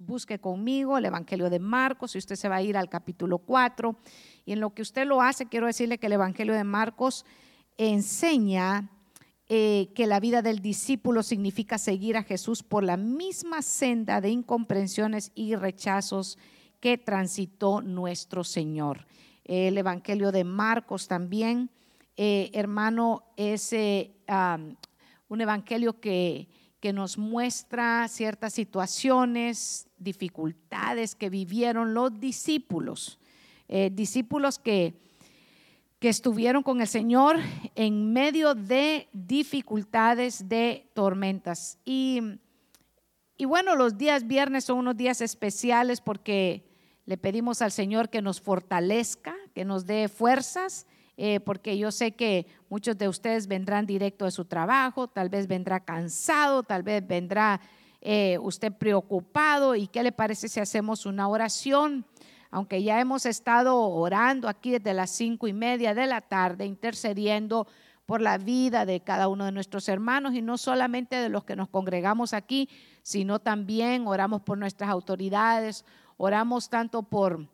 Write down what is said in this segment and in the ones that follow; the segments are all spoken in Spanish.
Busque conmigo el Evangelio de Marcos y usted se va a ir al capítulo 4. Y en lo que usted lo hace, quiero decirle que el Evangelio de Marcos enseña eh, que la vida del discípulo significa seguir a Jesús por la misma senda de incomprensiones y rechazos que transitó nuestro Señor. El Evangelio de Marcos también, eh, hermano, es eh, un Evangelio que que nos muestra ciertas situaciones, dificultades que vivieron los discípulos, eh, discípulos que, que estuvieron con el Señor en medio de dificultades, de tormentas. Y, y bueno, los días viernes son unos días especiales porque le pedimos al Señor que nos fortalezca, que nos dé fuerzas eh, porque yo sé que muchos de ustedes vendrán directo de su trabajo, tal vez vendrá cansado, tal vez vendrá eh, usted preocupado. ¿Y qué le parece si hacemos una oración? Aunque ya hemos estado orando aquí desde las cinco y media de la tarde, intercediendo por la vida de cada uno de nuestros hermanos y no solamente de los que nos congregamos aquí, sino también oramos por nuestras autoridades, oramos tanto por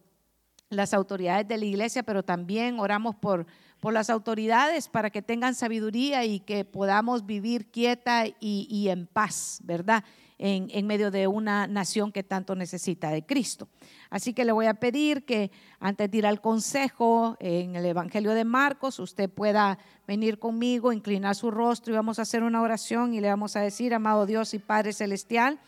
las autoridades de la iglesia, pero también oramos por, por las autoridades para que tengan sabiduría y que podamos vivir quieta y, en paz, ¿verdad? En, en, medio de una nación que tanto necesita de Cristo. Así que le voy a pedir que antes de ir al consejo en el Evangelio de Marcos, usted pueda venir conmigo, inclinar su rostro y vamos a hacer una oración y le vamos a decir, amado Dios y Padre Celestial,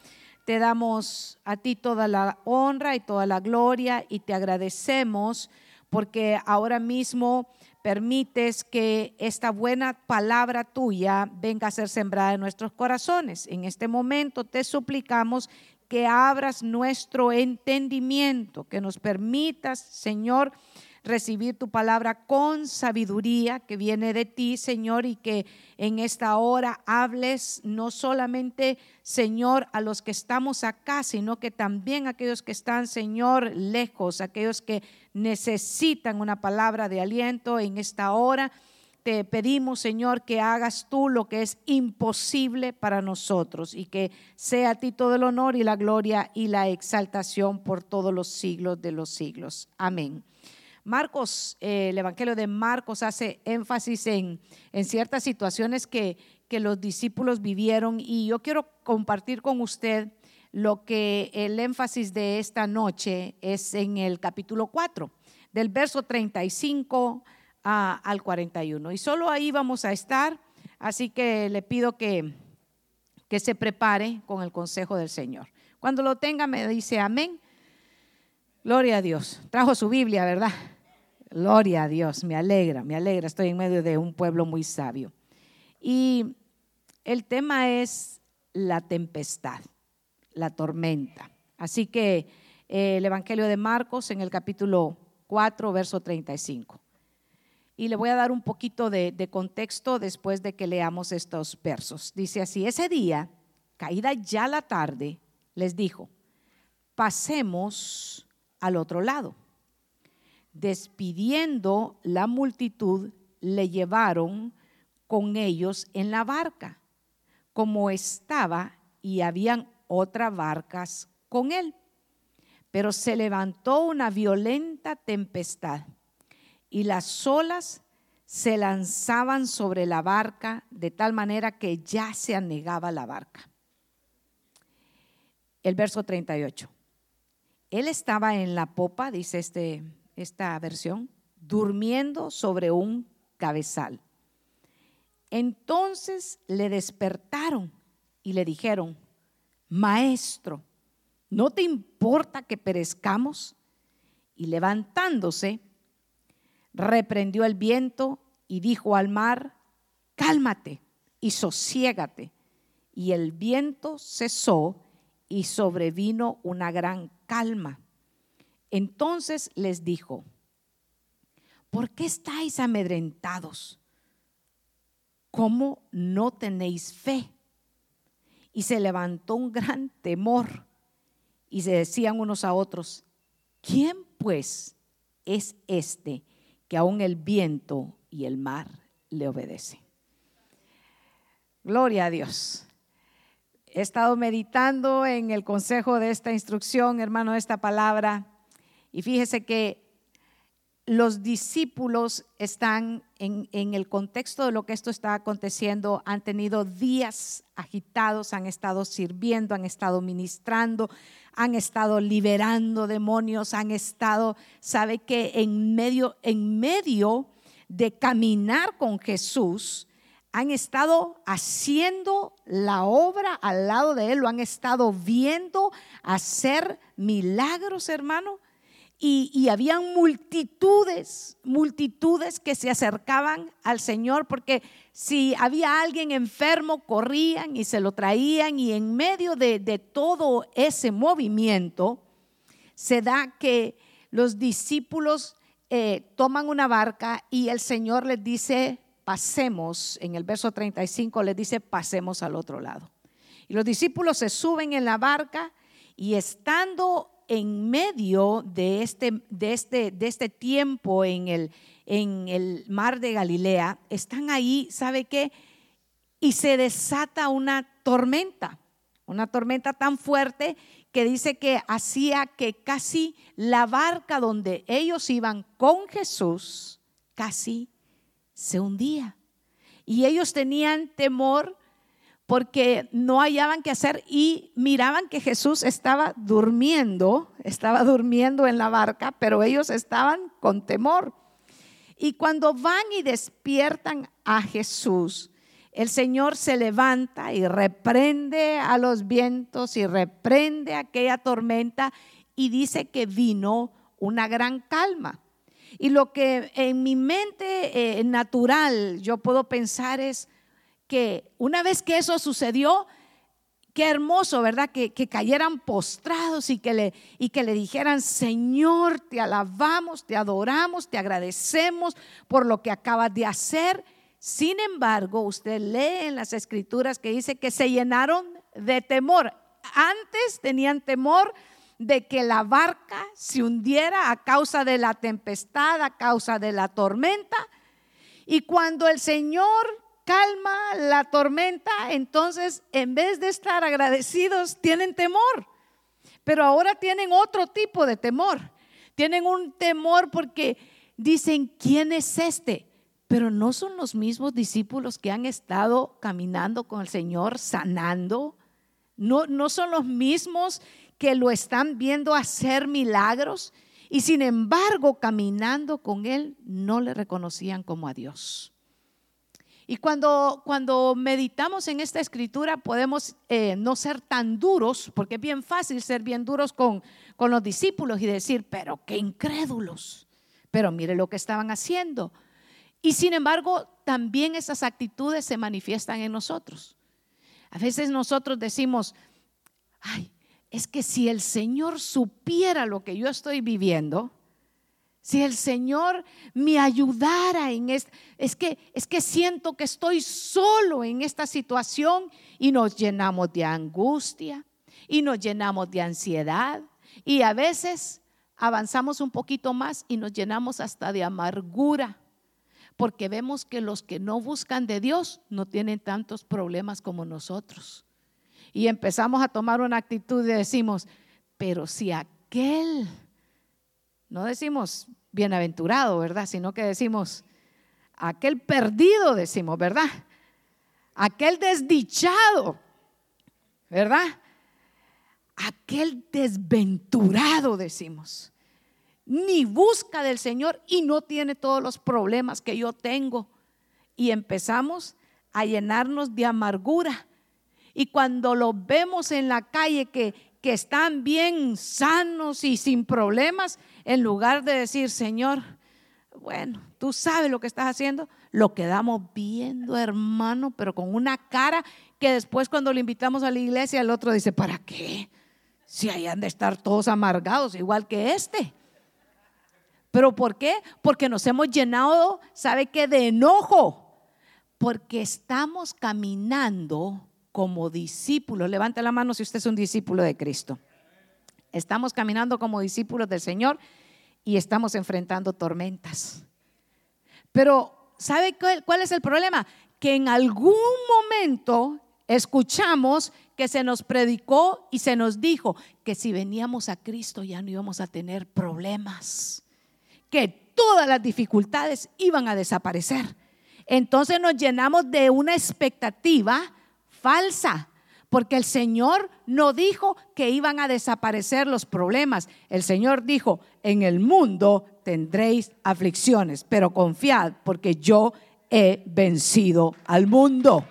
te damos a ti toda la honra y toda la gloria y te agradecemos porque ahora mismo permites que esta buena palabra tuya venga a ser sembrada en nuestros corazones. En este momento te suplicamos que abras nuestro entendimiento, que nos permitas, Señor, recibir tu palabra con sabiduría que viene de ti, Señor, y que en esta hora hables no solamente, Señor, a los que estamos acá, sino que también a aquellos que están, Señor, lejos, aquellos que necesitan una palabra de aliento en esta hora. Te pedimos, Señor, que hagas tú lo que es imposible para nosotros y que sea a ti todo el honor y la gloria y la exaltación por todos los siglos de los siglos. Amén. Marcos, eh, el Evangelio de Marcos hace énfasis en, en ciertas situaciones que, que los discípulos vivieron y yo quiero compartir con usted lo que el énfasis de esta noche es en el capítulo 4, del verso 35 al 41. Y solo ahí vamos a estar, así que le pido que, que se prepare con el consejo del Señor. Cuando lo tenga me dice amén. Gloria a Dios. Trajo su Biblia, ¿verdad? Gloria a Dios, me alegra, me alegra. Estoy en medio de un pueblo muy sabio. Y el tema es la tempestad, la tormenta. Así que eh, el Evangelio de Marcos en el capítulo 4, verso 35. Y le voy a dar un poquito de, de contexto después de que leamos estos versos. Dice así, ese día, caída ya la tarde, les dijo, pasemos al otro lado despidiendo la multitud, le llevaron con ellos en la barca, como estaba, y habían otras barcas con él. Pero se levantó una violenta tempestad y las olas se lanzaban sobre la barca de tal manera que ya se anegaba la barca. El verso 38. Él estaba en la popa, dice este esta versión, durmiendo sobre un cabezal. Entonces le despertaron y le dijeron, Maestro, ¿no te importa que perezcamos? Y levantándose, reprendió el viento y dijo al mar, Cálmate y sosiégate. Y el viento cesó y sobrevino una gran calma. Entonces les dijo, ¿por qué estáis amedrentados? ¿Cómo no tenéis fe? Y se levantó un gran temor y se decían unos a otros, ¿quién pues es este que aún el viento y el mar le obedecen? Gloria a Dios. he estado meditando en el consejo de esta instrucción, hermano, de esta palabra, y fíjese que los discípulos están en, el contexto de lo que esto está aconteciendo, han tenido días agitados, han estado sirviendo, han estado ministrando, han estado liberando demonios, han estado, sabe que en medio, en medio de caminar con Jesús, han estado haciendo la obra al lado de Él, lo han estado viendo hacer milagros, hermano. Y, y, habían multitudes, multitudes que se acercaban al Señor, porque si había alguien enfermo, corrían y se lo traían, y en medio de, todo ese movimiento, se da que los discípulos eh, toman una barca y el Señor les dice, pasemos, en el verso 35 les dice, pasemos al otro lado. Y los discípulos se suben en la barca y estando en medio de este, de este, de este tiempo en el, en el mar de Galilea, están ahí, ¿sabe qué? Y se desata una tormenta, una tormenta tan fuerte que dice que hacía que casi la barca donde ellos iban con Jesús casi se hundía. Y ellos tenían temor porque no hallaban qué hacer y miraban que Jesús estaba durmiendo, estaba durmiendo en la barca, pero ellos estaban con temor. Y cuando van y despiertan a Jesús, el Señor se levanta y reprende a los vientos y reprende aquella tormenta y dice que vino una gran calma. Y lo que en mi mente eh, natural yo puedo pensar es que una vez que eso sucedió, qué hermoso, ¿verdad? Que, que, cayeran postrados y que, le, y que le dijeran, Señor, te alabamos, te adoramos, te agradecemos por lo que acabas de hacer. Sin embargo, usted lee en las escrituras que dice que se llenaron de temor. Antes tenían temor de que la barca se hundiera a causa de la tempestad, a causa de la tormenta. Y cuando el Señor calma la tormenta, entonces en vez de estar agradecidos, tienen temor. Pero ahora tienen otro tipo de temor. Tienen un temor porque dicen, ¿quién es este? Pero no son los mismos discípulos que han estado caminando con el Señor, sanando. No, no son los mismos que lo están viendo hacer milagros y sin embargo caminando con Él no le reconocían como a Dios. Y cuando, cuando meditamos en esta escritura podemos eh, no ser tan duros, porque es bien fácil ser bien duros con, con los discípulos y decir, pero qué incrédulos, pero mire lo que estaban haciendo. Y sin embargo, también esas actitudes se manifiestan en nosotros. A veces nosotros decimos, ay, es que si el Señor supiera lo que yo estoy viviendo, si el Señor me ayudara en esto, es que es que siento que estoy solo en esta situación y nos llenamos de angustia y nos llenamos de ansiedad y a veces avanzamos un poquito más y nos llenamos hasta de amargura porque vemos que los que no buscan de Dios no tienen tantos problemas como nosotros. Y empezamos a tomar una actitud y decimos, pero si aquel, no decimos bienaventurado, ¿verdad? Sino que decimos, aquel perdido, decimos, ¿verdad? Aquel desdichado, ¿verdad? Aquel desventurado, decimos. Ni busca del Señor y no tiene todos los problemas que yo tengo. Y empezamos a llenarnos de amargura y cuando los vemos en la calle que, que están bien sanos y sin problemas, en lugar de decir, Señor, bueno, tú sabes lo que estás haciendo, lo quedamos viendo, hermano, pero con una cara que después cuando lo invitamos a la iglesia, el otro dice, ¿para qué? Si hayan de estar todos amargados, igual que este. ¿Pero por qué? Porque nos hemos llenado, ¿sabe qué? De enojo. Porque estamos caminando como discípulos. Levante la mano si usted es un discípulo de Cristo. Estamos caminando como discípulos del Señor y estamos enfrentando tormentas. Pero, ¿sabe cuál es el problema? Que en algún momento escuchamos que se nos predicó y se nos dijo que si veníamos a Cristo ya no íbamos a tener problemas, que todas las dificultades iban a desaparecer. Entonces nos llenamos de una expectativa falsa, porque el Señor no dijo que iban a desaparecer los problemas. El Señor dijo, en el mundo tendréis aflicciones, pero confiad, porque yo he vencido al mundo.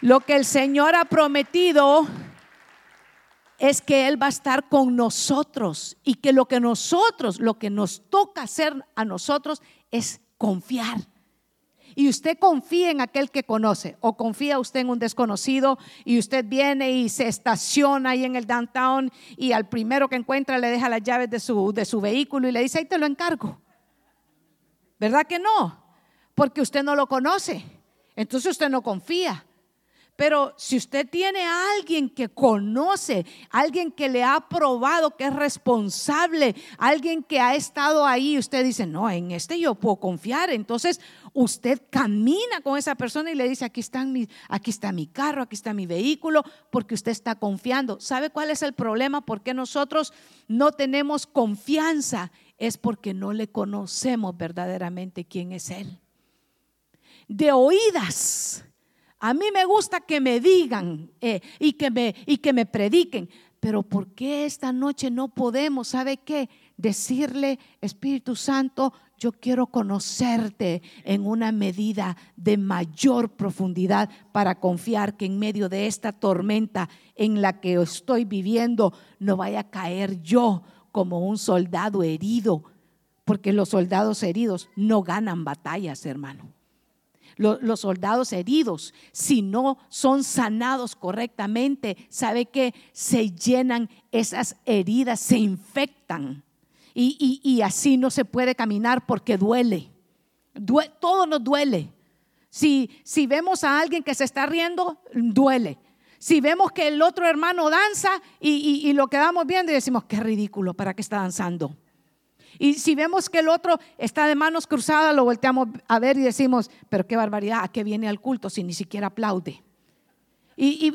Lo que el Señor ha prometido es que Él va a estar con nosotros y que lo que nosotros, lo que nos toca hacer a nosotros es confiar. Y usted confía en aquel que conoce o confía usted en un desconocido y usted viene y se estaciona ahí en el downtown y al primero que encuentra le deja las llaves de su, de su vehículo y le dice, ahí te lo encargo. ¿Verdad que no? Porque usted no lo conoce. Entonces usted no confía. Pero si usted tiene a alguien que conoce, alguien que le ha probado que es responsable, alguien que ha estado ahí, usted dice, no, en este yo puedo confiar. Entonces usted camina con esa persona y le dice, aquí, mi, aquí está mi carro, aquí está mi vehículo, porque usted está confiando. ¿Sabe cuál es el problema? ¿Por qué nosotros no tenemos confianza? Es porque no le conocemos verdaderamente quién es Él. De oídas a mí me gusta que me digan eh, y, que me, y que me prediquen, pero ¿por qué esta noche no podemos, sabe qué? Decirle, Espíritu Santo, yo quiero conocerte en una medida de mayor profundidad para confiar que en medio de esta tormenta en la que estoy viviendo no vaya a caer yo como un soldado herido, porque los soldados heridos no ganan batallas, hermano los, soldados heridos, si no son sanados correctamente, ¿sabe que Se llenan esas heridas, se infectan. Y, así no se puede caminar porque duele. todo nos duele. Si, si vemos a alguien que se está riendo, duele. Si vemos que el otro hermano danza y, y lo quedamos viendo y decimos, qué ridículo, ¿para qué está danzando? Y si vemos que el otro está de manos cruzadas, lo volteamos a ver y decimos, pero qué barbaridad, ¿a qué viene al culto si ni siquiera aplaude? Y,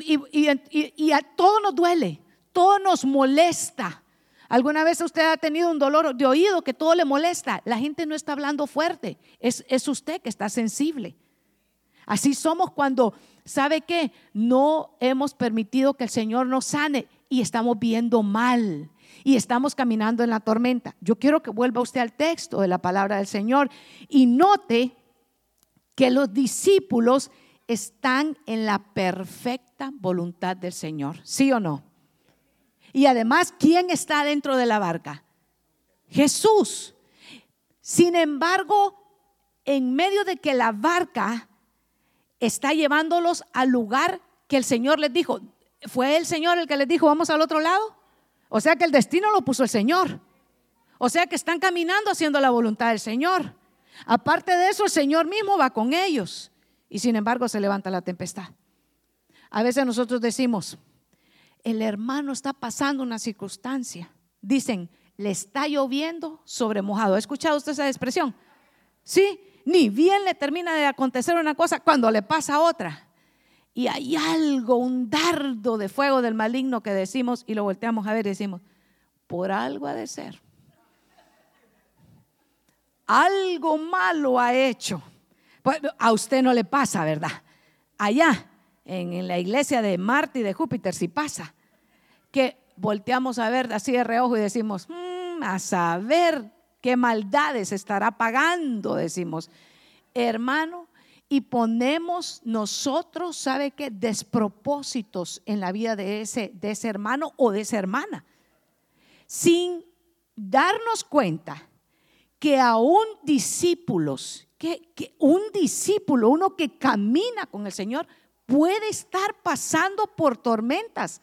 todo nos duele, todo nos molesta. ¿Alguna vez usted ha tenido un dolor de oído que todo le molesta? La gente no está hablando fuerte, es, es usted que está sensible. Así somos cuando, ¿sabe qué? No hemos permitido que el Señor nos sane y estamos viendo mal y estamos caminando en la tormenta. Yo quiero que vuelva usted al texto de la palabra del Señor y note que los discípulos están en la perfecta voluntad del Señor, ¿sí o no? Y además, ¿quién está dentro de la barca? Jesús. Sin embargo, en medio de que la barca está llevándolos al lugar que el Señor les dijo, ¿fue el Señor el que les dijo, vamos al otro lado? O sea que el destino lo puso el Señor. O sea que están caminando haciendo la voluntad del Señor. Aparte de eso, el Señor mismo va con ellos. Y sin embargo se levanta la tempestad. A veces nosotros decimos, el hermano está pasando una circunstancia. Dicen, le está lloviendo sobre mojado. ¿Ha escuchado usted esa expresión? Sí, ni bien le termina de acontecer una cosa cuando le pasa otra y hay algo, un dardo de fuego del maligno que decimos y lo volteamos a ver y decimos, por algo ha de ser. Algo malo ha hecho. Pues, a usted no le pasa, ¿verdad? Allá, en, la iglesia de Marte y de Júpiter, sí pasa. Que volteamos a ver así de reojo y decimos, mm, a saber qué maldades estará pagando, decimos. Hermano, y ponemos nosotros, ¿sabe qué? Despropósitos en la vida de ese, de ese hermano o de esa hermana, sin darnos cuenta que aún discípulos, que, que un discípulo, uno que camina con el Señor, puede estar pasando por tormentas,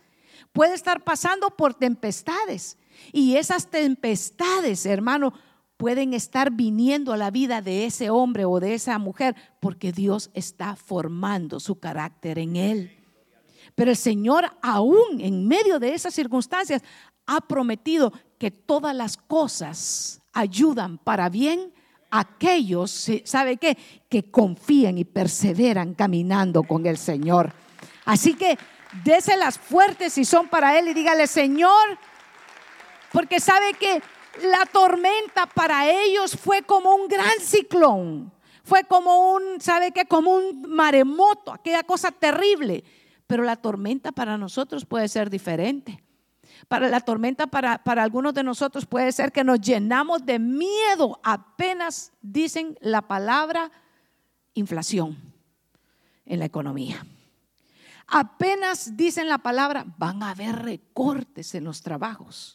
puede estar pasando por tempestades. Y esas tempestades, hermano, pueden estar viniendo a la vida de ese hombre o de esa mujer porque Dios está formando su carácter en él. Pero el Señor aún en medio de esas circunstancias ha prometido que todas las cosas ayudan para bien a aquellos, ¿sabe qué? Que confían y perseveran caminando con el Señor. Así que Déselas fuertes si son para Él y dígale, Señor, porque sabe que la tormenta para ellos fue como un gran ciclón, fue como un, ¿sabe qué? Como un maremoto, aquella cosa terrible. Pero la tormenta para nosotros puede ser diferente. Para la tormenta, para, para algunos de nosotros puede ser que nos llenamos de miedo apenas dicen la palabra inflación en la economía. Apenas dicen la palabra, van a haber recortes en los trabajos.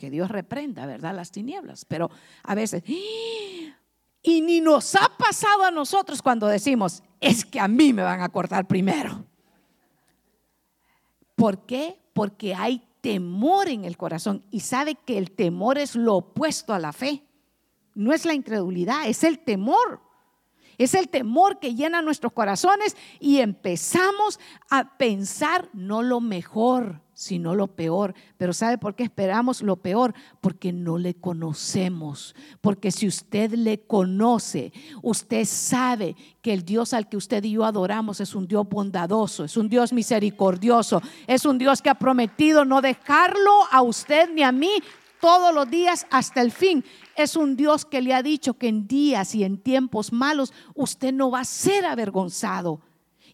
Que Dios reprenda, ¿verdad? Las tinieblas. Pero a veces, y ni nos ha pasado a nosotros cuando decimos, es que a mí me van a cortar primero. ¿Por qué? Porque hay temor en el corazón y sabe que el temor es lo opuesto a la fe. No es la incredulidad, es el temor. Es el temor que llena nuestros corazones y empezamos a pensar no lo mejor, sino lo peor. Pero ¿sabe por qué esperamos lo peor? Porque no le conocemos. Porque si usted le conoce, usted sabe que el Dios al que usted y yo adoramos es un Dios bondadoso, es un Dios misericordioso, es un Dios que ha prometido no dejarlo a usted ni a mí todos los días hasta el fin. Es un Dios que le ha dicho que en días y en tiempos malos usted no va a ser avergonzado.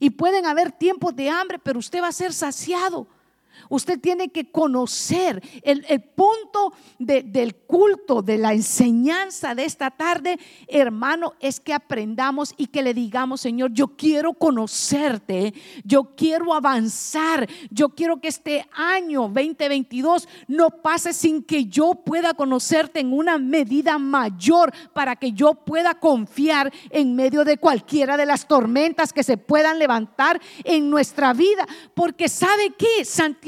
Y pueden haber tiempos de hambre, pero usted va a ser saciado. Usted tiene que conocer el, punto del culto, de la enseñanza de esta tarde, hermano, es que aprendamos y que le digamos, Señor, yo quiero conocerte, yo quiero avanzar, yo quiero que este año 2022 no pase sin que yo pueda conocerte en una medida mayor para que yo pueda confiar en medio de cualquiera de las tormentas que se puedan levantar en nuestra vida. Porque sabe que Santiago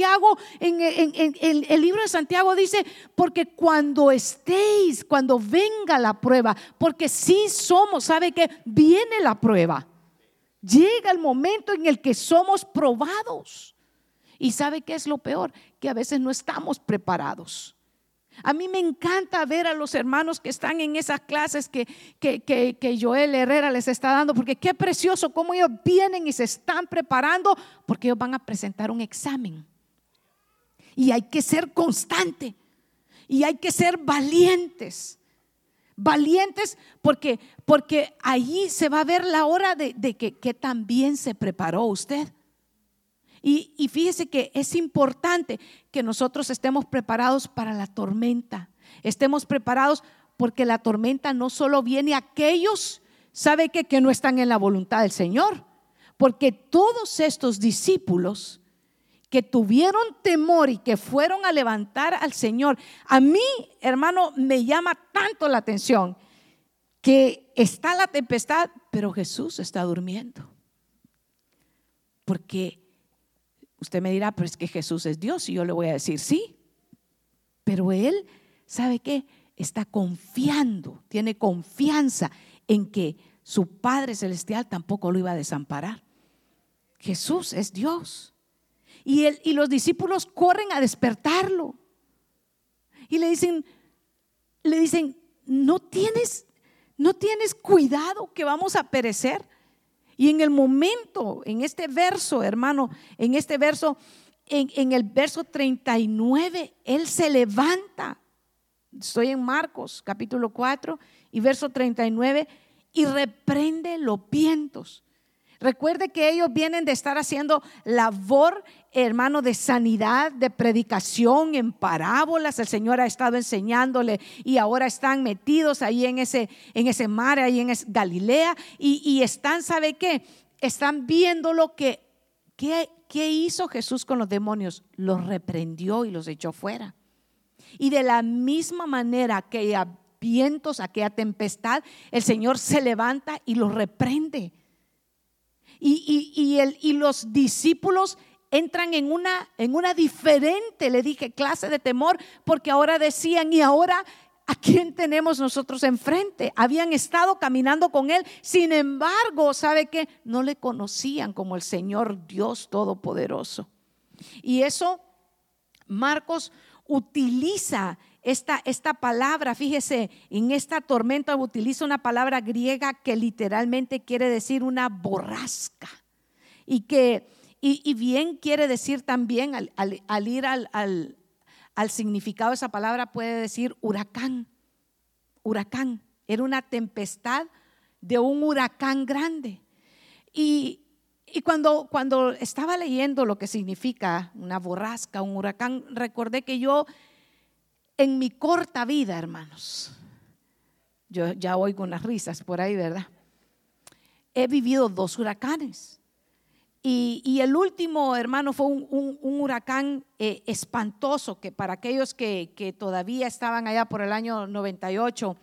en, el libro de Santiago dice, porque cuando estéis, cuando venga la prueba, porque si somos, ¿sabe que Viene la prueba. Llega el momento en el que somos probados. ¿Y sabe qué es lo peor? Que a veces no estamos preparados. A mí me encanta ver a los hermanos que están en esas clases que, que, que, Joel Herrera les está dando, porque qué precioso cómo ellos vienen y se están preparando, porque ellos van a presentar un examen. Y hay que ser constante. Y hay que ser valientes. Valientes porque, porque allí se va a ver la hora de, que, también se preparó usted. Y, y fíjese que es importante que nosotros estemos preparados para la tormenta. Estemos preparados porque la tormenta no solo viene a aquellos, ¿sabe que, que no están en la voluntad del Señor? Porque todos estos discípulos que tuvieron temor y que fueron a levantar al Señor. A mí, hermano, me llama tanto la atención que está la tempestad, pero Jesús está durmiendo. Porque usted me dirá, pero es que Jesús es Dios y yo le voy a decir sí. Pero Él, ¿sabe qué? Está confiando, tiene confianza en que su Padre Celestial tampoco lo iba a desamparar. Jesús es Dios. Y, él, y los discípulos corren a despertarlo. Y le dicen, le dicen, no tienes, no tienes cuidado que vamos a perecer. Y en el momento, en este verso, hermano, en este verso, en, en, el verso 39, Él se levanta. Estoy en Marcos capítulo 4 y verso 39, y reprende los vientos Recuerde que ellos vienen de estar haciendo labor, hermano, de sanidad, de predicación en parábolas. El Señor ha estado enseñándole y ahora están metidos ahí en ese, en ese mar, ahí en Galilea. Y, están, ¿sabe qué? Están viendo lo que, ¿qué, ¿qué hizo Jesús con los demonios? Los reprendió y los echó fuera. Y de la misma manera que vientos, aquella tempestad, el Señor se levanta y los reprende y, el, y los discípulos entran en una, en una diferente, le dije, clase de temor, porque ahora decían, y ahora ¿A quién tenemos nosotros enfrente? Habían estado caminando con Él, sin embargo, ¿sabe qué? No le conocían como el Señor Dios Todopoderoso. Y eso Marcos utiliza esta, esta palabra, fíjese, en esta tormenta utiliza una palabra griega que literalmente quiere decir una borrasca. Y que, Y, bien quiere decir también, al, ir al, al significado de esa palabra, puede decir huracán. Huracán. Era una tempestad de un huracán grande. Y, y cuando, cuando estaba leyendo lo que significa una borrasca, un huracán, recordé que yo en mi corta vida, hermanos, yo ya oigo unas risas por ahí, ¿verdad? He vivido dos huracanes. Y, el último, hermano, fue un, huracán eh, espantoso que para aquellos que, todavía estaban allá por el año 98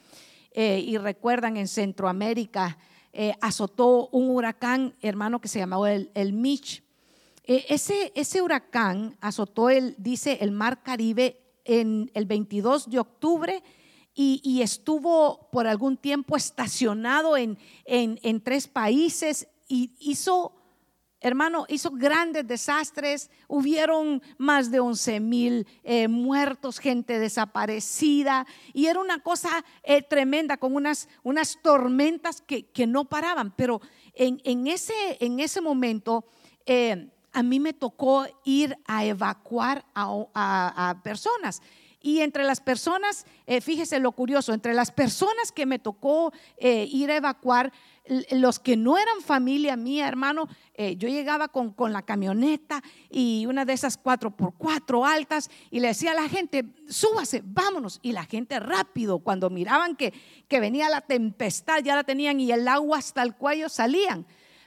eh, y recuerdan en Centroamérica, eh, azotó un huracán, hermano, que se llamaba el, el Mitch. ese, ese huracán azotó, el, dice, el mar Caribe en el 22 de octubre y, estuvo por algún tiempo estacionado en, en, tres países y hizo, hermano, hizo grandes desastres. Hubieron más de 11 mil eh, muertos, gente desaparecida y era una cosa eh, tremenda con unas, unas tormentas que, que, no paraban. Pero en, en, ese, en ese momento... Eh, a mí me tocó ir a evacuar a, personas. Y entre las personas, eh, fíjese lo curioso, entre las personas que me tocó eh, ir a evacuar, los que no eran familia mía, hermano, eh, yo llegaba con, con, la camioneta y una de esas cuatro por cuatro altas y le decía a la gente, súbase, vámonos. Y la gente rápido, cuando miraban que, que venía la tempestad, ya la tenían y el agua hasta el cuello salían.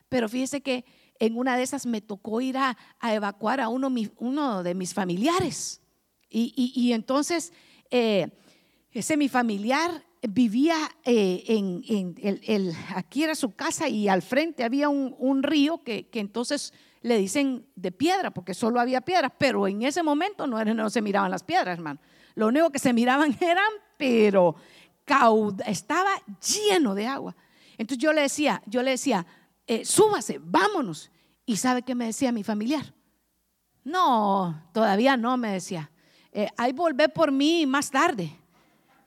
Pero fíjese que en una de esas me tocó ir a, evacuar a uno, de mis familiares. Y, entonces, eh, ese mi familiar vivía eh, en, aquí era su casa y al frente había un, río que, entonces le dicen de piedra, porque solo había piedras, pero en ese momento no se miraban las piedras, hermano. Lo único que se miraban eran, pero estaba lleno de agua. Entonces yo le decía, yo le decía, eh, súbase, vámonos. ¿Y sabe qué me decía mi familiar? No, todavía no, me decía. Eh, ahí volvé por mí más tarde.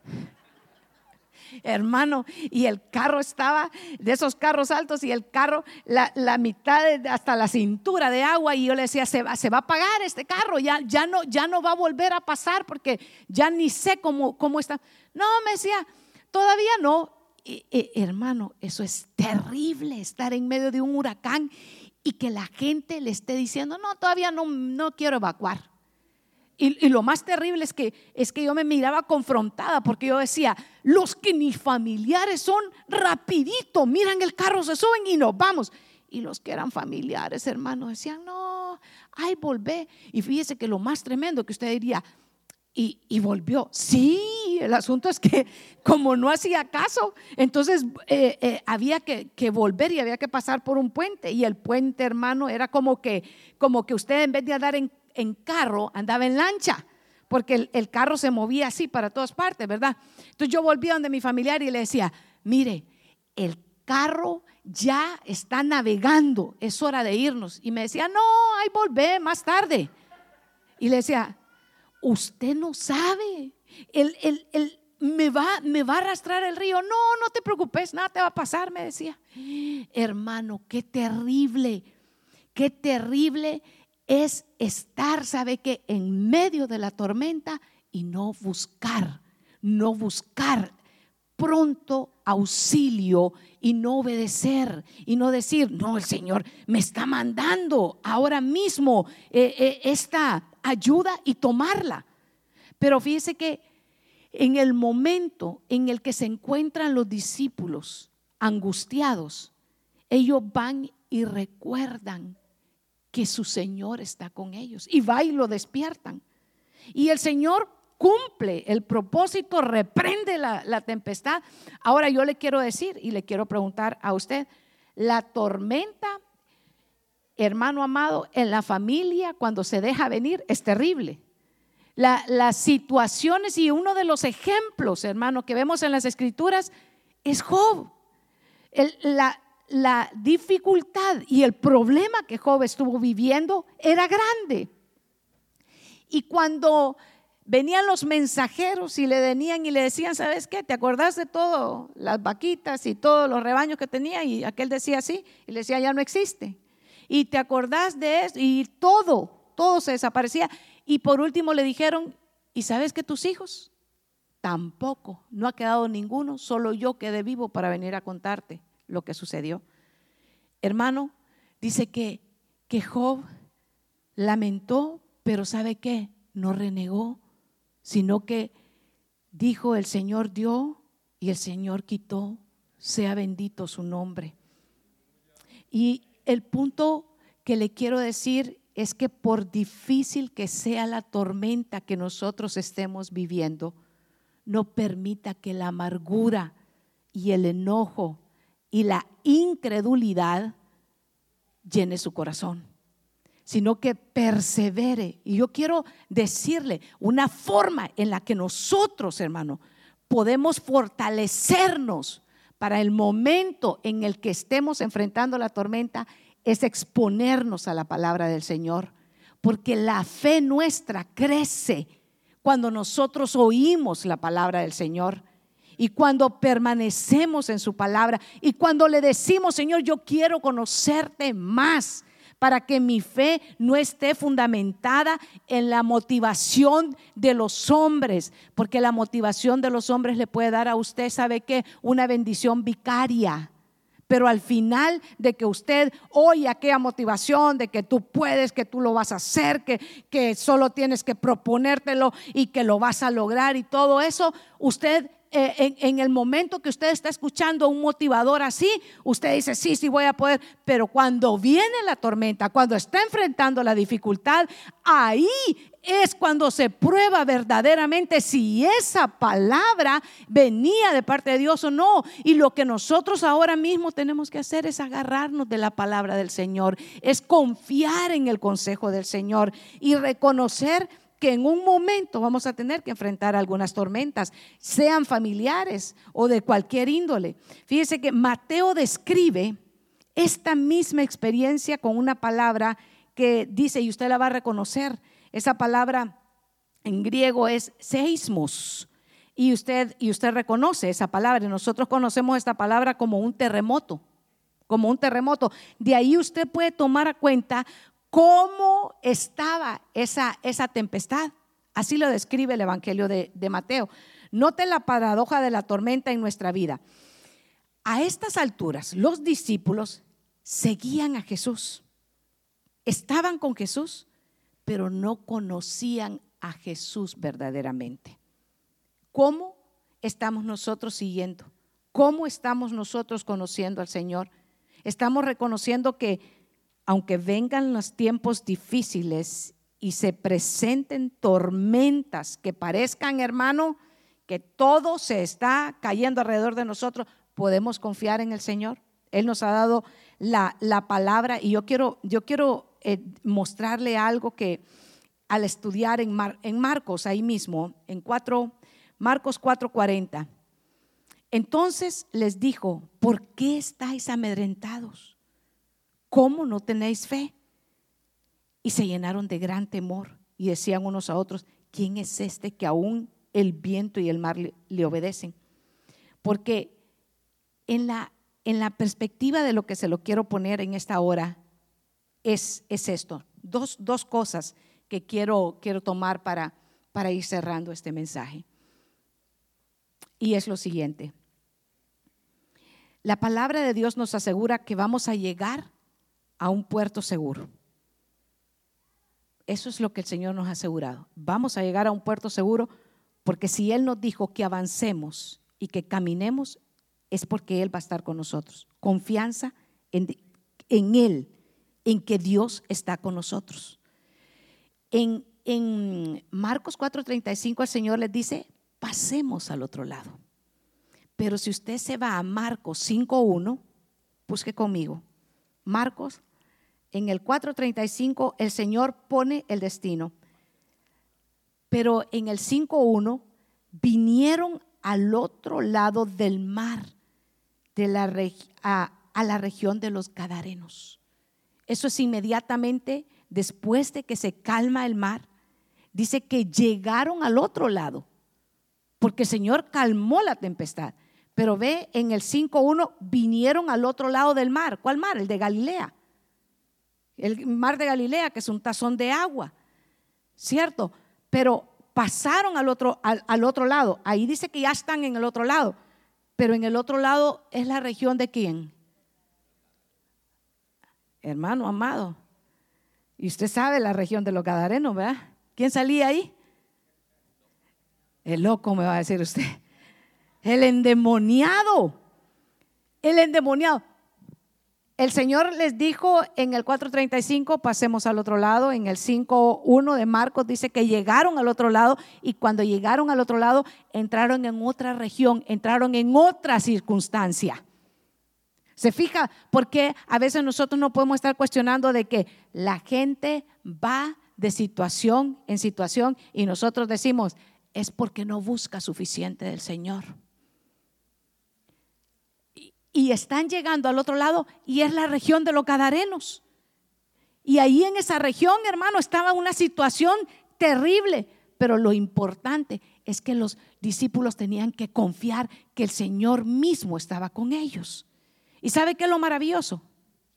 Hermano, y el carro estaba de esos carros altos y el carro, la, mitad hasta la cintura de agua. Y yo le decía, se va, se va a pagar este carro, ya, ya, no, ya no va a volver a pasar porque ya ni sé cómo, cómo está. No, me decía, todavía no hermano, eso es terrible, estar en medio de un huracán y que la gente le esté diciendo, no, todavía no, no quiero evacuar. Y, lo más terrible es que, es que yo me miraba confrontada porque yo decía, los que ni familiares son, rapidito, miran el carro, se suben y nos vamos. Y los que eran familiares, hermanos, decían, no, ay, volvé. Y fíjese que lo más tremendo que usted diría, y, volvió. Sí, el asunto es que como no hacía caso, entonces eh, eh, había que, volver y había que pasar por un puente. Y el puente, hermano, era como que, como que usted en vez de andar en, carro, andaba en lancha, porque el, carro se movía así para todas partes, ¿verdad? Entonces yo volví a donde mi familiar y le decía, mire, el carro ya está navegando, es hora de irnos. Y me decía, no, ahí volvé más tarde. Y le decía, usted no sabe. El, me, va, me va a arrastrar el río. No, no te preocupes, nada te va a pasar, me decía. Hermano, qué terrible, qué terrible es estar, sabe que en medio de la tormenta y no buscar, no buscar pronto auxilio y no obedecer y no decir, no, el Señor me está mandando ahora mismo eh, eh, esta ayuda y tomarla. Pero fíjese que en el momento en el que se encuentran los discípulos angustiados, ellos van y recuerdan que su Señor está con ellos y va y lo despiertan. Y el Señor cumple el propósito, reprende la, la, tempestad. Ahora yo le quiero decir y le quiero preguntar a usted, la tormenta hermano amado, en la familia cuando se deja venir es terrible. las situaciones y uno de los ejemplos, hermano, que vemos en las escrituras es Job. la, la dificultad y el problema que Job estuvo viviendo era grande. Y cuando venían los mensajeros y le venían y le decían, ¿sabes qué? ¿Te acordás de todo? Las vaquitas y todos los rebaños que tenía y aquel decía así y le decía, ya no existe. Y te acordás de eso y todo, todo se desaparecía. Y por último le dijeron, ¿y sabes que tus hijos? Tampoco, no ha quedado ninguno, solo yo quedé vivo para venir a contarte lo que sucedió. Hermano, dice que, que Job lamentó, pero ¿sabe qué? No renegó, sino que dijo, el Señor dio y el Señor quitó, sea bendito su nombre. Y el punto que le quiero decir es que por difícil que sea la tormenta que nosotros estemos viviendo, no permita que la amargura y el enojo y la incredulidad llene su corazón, sino que persevere. Y yo quiero decirle una forma en la que nosotros, hermano, podemos fortalecernos para el momento en el que estemos enfrentando la tormenta es exponernos a la palabra del Señor, porque la fe nuestra crece cuando nosotros oímos la palabra del Señor y cuando permanecemos en su palabra y cuando le decimos, Señor, yo quiero conocerte más para que mi fe no esté fundamentada en la motivación de los hombres, porque la motivación de los hombres le puede dar a usted, ¿sabe qué? Una bendición vicaria pero al final de que usted oye aquella motivación de que tú puedes, que tú lo vas a hacer, que, que solo tienes que proponértelo y que lo vas a lograr y todo eso, usted eh, en, en, el momento que usted está escuchando un motivador así, usted dice, sí, sí voy a poder, pero cuando viene la tormenta, cuando está enfrentando la dificultad, ahí es cuando se prueba verdaderamente si esa palabra venía de parte de Dios o no. Y lo que nosotros ahora mismo tenemos que hacer es agarrarnos de la palabra del Señor, es confiar en el consejo del Señor y reconocer que en un momento vamos a tener que enfrentar algunas tormentas, sean familiares o de cualquier índole. Fíjese que Mateo describe esta misma experiencia con una palabra que dice, y usted la va a reconocer, esa palabra en griego es seismos. Y usted, y usted reconoce esa palabra. Nosotros conocemos esta palabra como un terremoto, como un terremoto. De ahí usted puede tomar a cuenta cómo estaba esa, esa tempestad. Así lo describe el Evangelio de, de Mateo. Note la paradoja de la tormenta en nuestra vida. A estas alturas, los discípulos seguían a Jesús. Estaban con Jesús, pero no conocían a Jesús verdaderamente. ¿Cómo estamos nosotros siguiendo? ¿Cómo estamos nosotros conociendo al Señor? Estamos reconociendo que aunque vengan los tiempos difíciles y se presenten tormentas que parezcan, hermano, que todo se está cayendo alrededor de nosotros, podemos confiar en el Señor. Él nos ha dado la, la palabra y yo quiero, yo quiero eh, mostrarle algo que al estudiar en, en Marcos, ahí mismo, en 4, Marcos 4:40, entonces les dijo, ¿por qué estáis amedrentados? ¿Cómo no tenéis fe? Y se llenaron de gran temor y decían unos a otros, ¿quién es este que aún el viento y el mar le, obedecen? Porque en la, en la perspectiva de lo que se lo quiero poner en esta hora, es, esto. Dos, dos, cosas que quiero, quiero tomar para, para ir cerrando este mensaje. Y es lo siguiente. La palabra de Dios nos asegura que vamos a llegar a un puerto seguro. Eso es lo que el Señor nos ha asegurado. Vamos a llegar a un puerto seguro porque si Él nos dijo que avancemos y que caminemos, es porque Él va a estar con nosotros. Confianza en, en Él en que Dios está con nosotros. En, en Marcos 4:35 el Señor les dice, pasemos al otro lado. Pero si usted se va a Marcos 5:1, busque conmigo. Marcos, en el 4:35 el Señor pone el destino. Pero en el 5:1 vinieron al otro lado del mar, de la, a, a la región de los Gadarenos. Eso es inmediatamente después de que se calma el mar. Dice que llegaron al otro lado, porque el Señor calmó la tempestad. Pero ve en el 5.1, vinieron al otro lado del mar. ¿Cuál mar? El de Galilea. El mar de Galilea, que es un tazón de agua, ¿cierto? Pero pasaron al otro, al, otro lado. Ahí dice que ya están en el otro lado, pero en el otro lado es la región de quién? Hermano amado. Y usted sabe la región de los Gadarenos, ¿verdad? ¿Quién salía ahí? El loco me va a decir usted. El endemoniado. El endemoniado. El Señor les dijo en el 4.35, pasemos al otro lado, en el 5.1 de Marcos dice que llegaron al otro lado y cuando llegaron al otro lado entraron en otra región, entraron en otra circunstancia. ¿Se fija? Porque a veces nosotros no podemos estar cuestionando de que la gente va de situación en situación y nosotros decimos, es porque no busca suficiente del Señor y están llegando al otro lado y es la región de los Gadarenos. Y ahí en esa región, hermano, estaba una situación terrible, pero lo importante es que los discípulos tenían que confiar que el Señor mismo estaba con ellos. ¿Y sabe qué es lo maravilloso?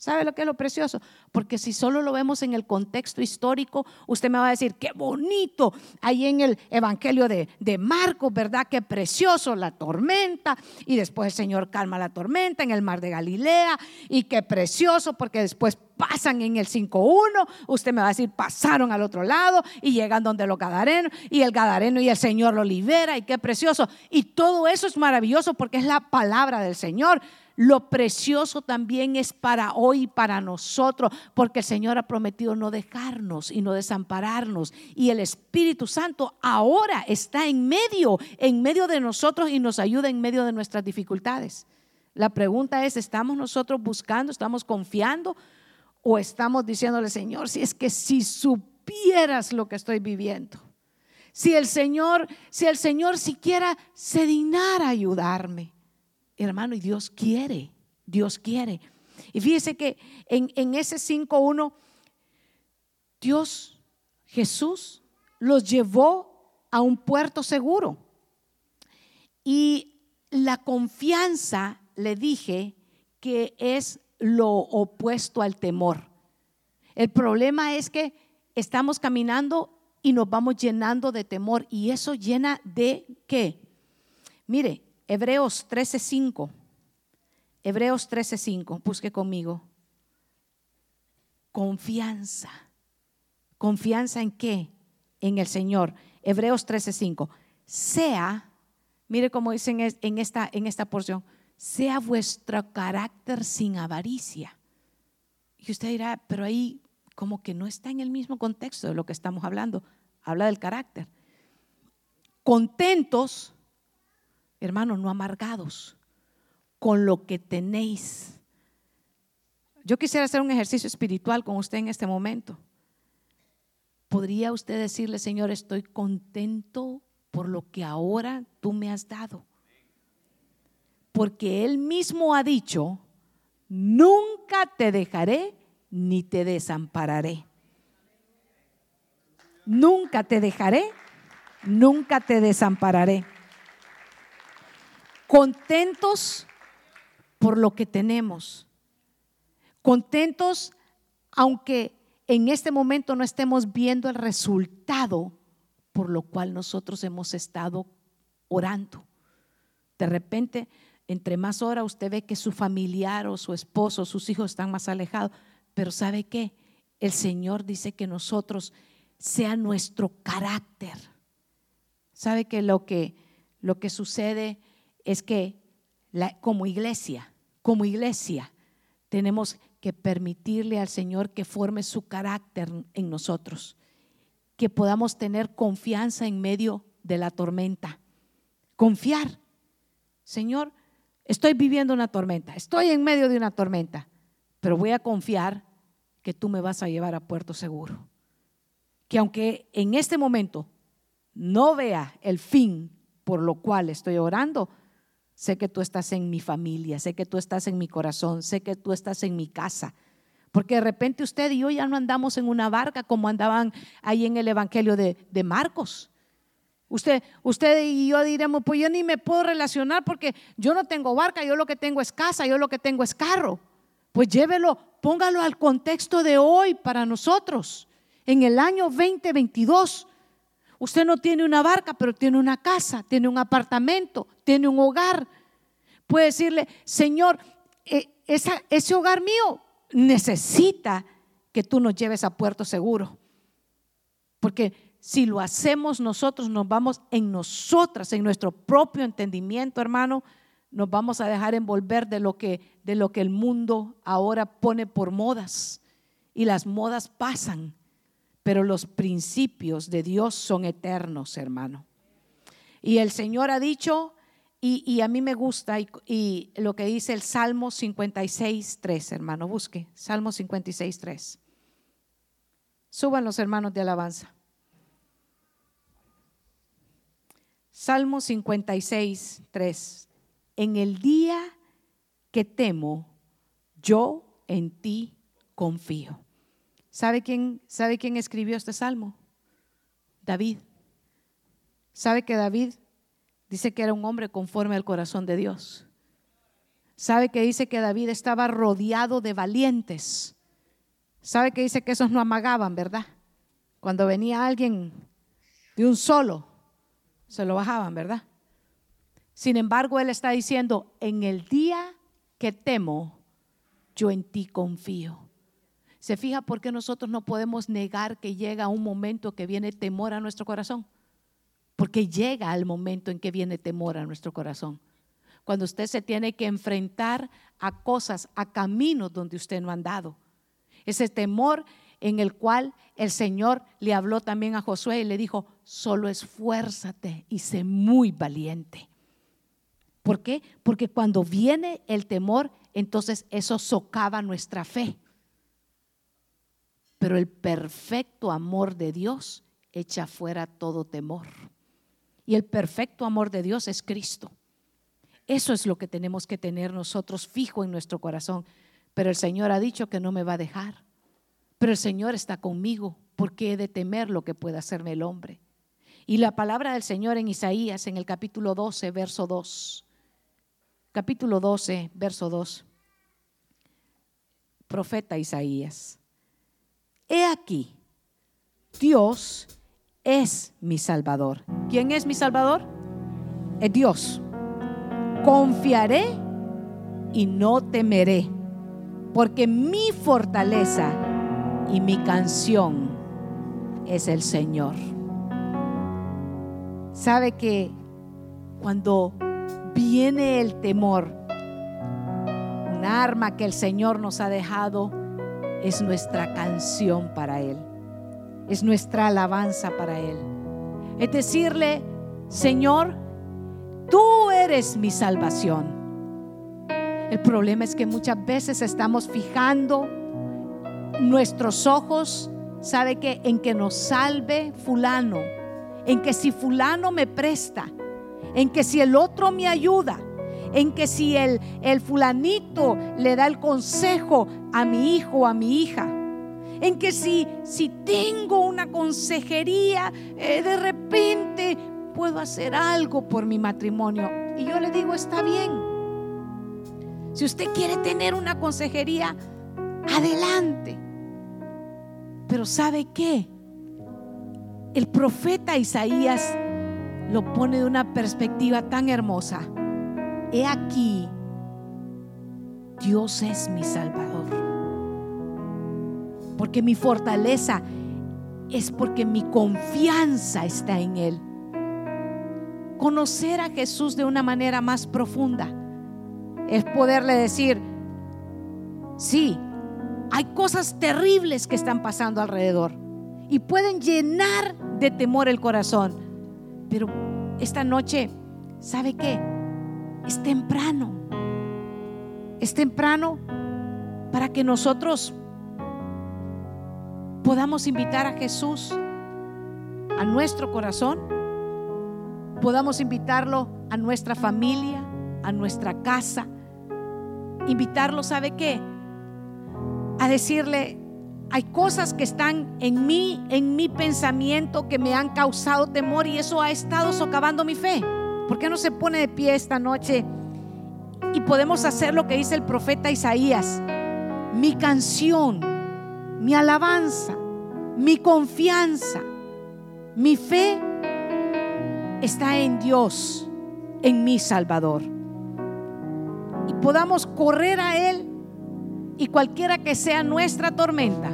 ¿Sabe lo que es lo precioso? Porque si solo lo vemos en el contexto histórico, usted me va a decir, qué bonito, ahí en el Evangelio de, de Marcos, ¿verdad? Qué precioso la tormenta, y después el Señor calma la tormenta en el mar de Galilea, y qué precioso, porque después pasan en el 5.1, usted me va a decir, pasaron al otro lado y llegan donde los gadarenos, y el gadareno y el Señor lo libera, y qué precioso. Y todo eso es maravilloso porque es la palabra del Señor lo precioso también es para hoy para nosotros, porque el Señor ha prometido no dejarnos y no desampararnos. Y el Espíritu Santo ahora está en medio, en medio de nosotros y nos ayuda en medio de nuestras dificultades. La pregunta es, ¿estamos nosotros buscando, estamos confiando o estamos diciéndole, Señor, si es que si supieras lo que estoy viviendo? Si el Señor, si el Señor siquiera se dignara ayudarme. Hermano, y Dios quiere, Dios quiere. Y fíjese que en, en ese 5.1, Dios, Jesús, los llevó a un puerto seguro. Y la confianza, le dije, que es lo opuesto al temor. El problema es que estamos caminando y nos vamos llenando de temor. Y eso llena de qué? Mire, Hebreos 13:5. Hebreos 13:5, busque conmigo. Confianza. ¿Confianza en qué? En el Señor. Hebreos 13:5. Sea, mire cómo dicen en esta, en esta porción, sea vuestro carácter sin avaricia. Y usted dirá, pero ahí como que no está en el mismo contexto de lo que estamos hablando. Habla del carácter. Contentos hermanos, no amargados con lo que tenéis. Yo quisiera hacer un ejercicio espiritual con usted en este momento. ¿Podría usted decirle, Señor, estoy contento por lo que ahora tú me has dado? Porque Él mismo ha dicho, nunca te dejaré ni te desampararé. Nunca te dejaré, nunca te desampararé contentos por lo que tenemos, contentos aunque en este momento no estemos viendo el resultado por lo cual nosotros hemos estado orando. De repente, entre más hora usted ve que su familiar o su esposo o sus hijos están más alejados, pero ¿sabe qué? El Señor dice que nosotros sea nuestro carácter. ¿Sabe que lo que lo que sucede es que como iglesia, como iglesia, tenemos que permitirle al Señor que forme su carácter en nosotros, que podamos tener confianza en medio de la tormenta. Confiar. Señor, estoy viviendo una tormenta, estoy en medio de una tormenta, pero voy a confiar que tú me vas a llevar a puerto seguro. Que aunque en este momento no vea el fin por lo cual estoy orando, Sé que tú estás en mi familia, sé que tú estás en mi corazón, sé que tú estás en mi casa. Porque de repente usted y yo ya no andamos en una barca como andaban ahí en el Evangelio de, Marcos. Usted, usted y yo diremos, pues yo ni me puedo relacionar porque yo no tengo barca, yo lo que tengo es casa, yo lo que tengo es carro. Pues llévelo póngalo al contexto de hoy para nosotros. En el año 2022, usted no tiene una barca, pero tiene una casa, tiene un apartamento, tiene un hogar. Puede decirle, Señor, eh, ese hogar mío necesita que tú nos lleves a puerto seguro. Porque si lo hacemos nosotros, nos vamos en nosotras, en nuestro propio entendimiento, hermano, nos vamos a dejar envolver de lo que, de lo que el mundo ahora pone por modas. Y las modas pasan, pero los principios de Dios son eternos, hermano. Y el Señor ha dicho, y, a mí me gusta, y, lo que dice el Salmo 56, 3, hermano, busque, Salmo 56, 3. Suban los hermanos de alabanza. Salmo 56, 3 en el día que temo, yo en ti confío. ¿Sabe quién, ¿Sabe quién escribió este salmo? David. ¿Sabe que David dice que era un hombre conforme al corazón de Dios? ¿Sabe que dice que David estaba rodeado de valientes? ¿Sabe que dice que esos no amagaban, verdad? Cuando venía alguien de un solo, se lo bajaban, ¿verdad? Sin embargo, Él está diciendo, en el día que temo, yo en ti confío. ¿Se fija por qué nosotros no podemos negar que llega un momento que viene temor a nuestro corazón? Porque llega el momento en que viene temor a nuestro corazón. Cuando usted se tiene que enfrentar a cosas, a caminos donde usted no ha andado. Ese temor en el cual el Señor le habló también a Josué y le dijo, solo esfuérzate y sé muy valiente. ¿Por qué? Porque cuando viene el temor, entonces eso socava nuestra fe. Pero el perfecto amor de Dios echa fuera todo temor. Y el perfecto amor de Dios es Cristo. Eso es lo que tenemos que tener nosotros fijo en nuestro corazón. Pero el Señor ha dicho que no me va a dejar. Pero el Señor está conmigo porque he de temer lo que pueda hacerme el hombre. Y la palabra del Señor en Isaías, en el capítulo 12, verso 2 capítulo 12, verso 2. Profeta Isaías. He aquí, Dios es mi Salvador. ¿Quién es mi Salvador? Es Dios. Confiaré y no temeré, porque mi fortaleza y mi canción es el Señor. ¿Sabe que cuando viene el temor, un arma que el Señor nos ha dejado es nuestra canción para Él, es nuestra alabanza para Él. Es decirle, Señor, tú eres mi salvación. El problema es que muchas veces estamos fijando nuestros ojos, ¿sabe que En que nos salve fulano, en que si fulano me presta, en que si el otro me ayuda, en que si el, el fulanito le da el consejo a mi hijo o a mi hija, en que si, si tengo una consejería, eh, de repente puedo hacer algo por mi matrimonio. Y yo le digo, está bien. Si usted quiere tener una consejería, adelante. Pero ¿sabe qué? El profeta Isaías lo pone de una perspectiva tan hermosa. He aquí, Dios es mi Salvador. Porque mi fortaleza es porque mi confianza está en Él. Conocer a Jesús de una manera más profunda es poderle decir, sí, hay cosas terribles que están pasando alrededor y pueden llenar de temor el corazón. Pero esta noche, ¿sabe qué? Es temprano. Es temprano para que nosotros podamos invitar a Jesús a nuestro corazón, podamos invitarlo a nuestra familia, a nuestra casa, invitarlo, ¿sabe qué? A decirle, hay cosas que están en mí, en mi pensamiento, que me han causado temor y eso ha estado socavando mi fe. ¿Por qué no se pone de pie esta noche y podemos hacer lo que dice el profeta Isaías? mi canción, mi alabanza, mi confianza, mi fe está en Dios, en mi Salvador. Y podamos correr a Él y cualquiera que sea nuestra tormenta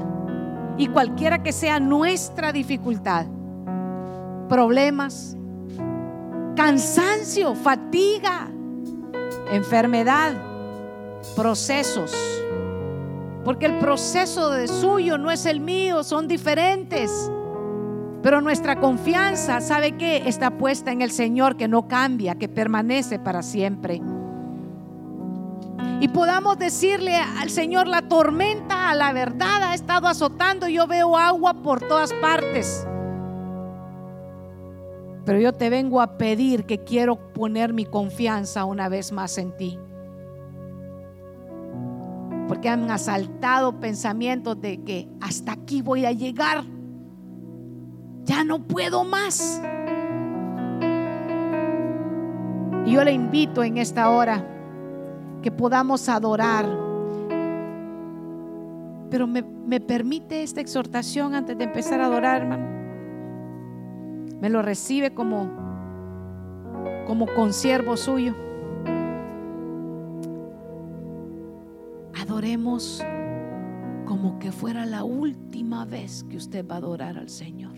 y cualquiera que sea nuestra dificultad, problemas, cansancio, fatiga, enfermedad, procesos. Porque el proceso de suyo no es el mío, son diferentes. Pero nuestra confianza, ¿sabe qué? Está puesta en el Señor que no cambia, que permanece para siempre. Y podamos decirle al Señor, la tormenta, a la verdad, ha estado azotando, yo veo agua por todas partes. Pero yo te vengo a pedir que quiero poner mi confianza una vez más en ti. Porque han asaltado pensamientos de que hasta aquí voy a llegar. Ya no puedo más. Y yo le invito en esta hora que podamos adorar. Pero me, me permite esta exhortación antes de empezar a adorar, hermano me lo recibe como, como consiervo suyo. Adoremos como que fuera la última vez que usted va a adorar al Señor.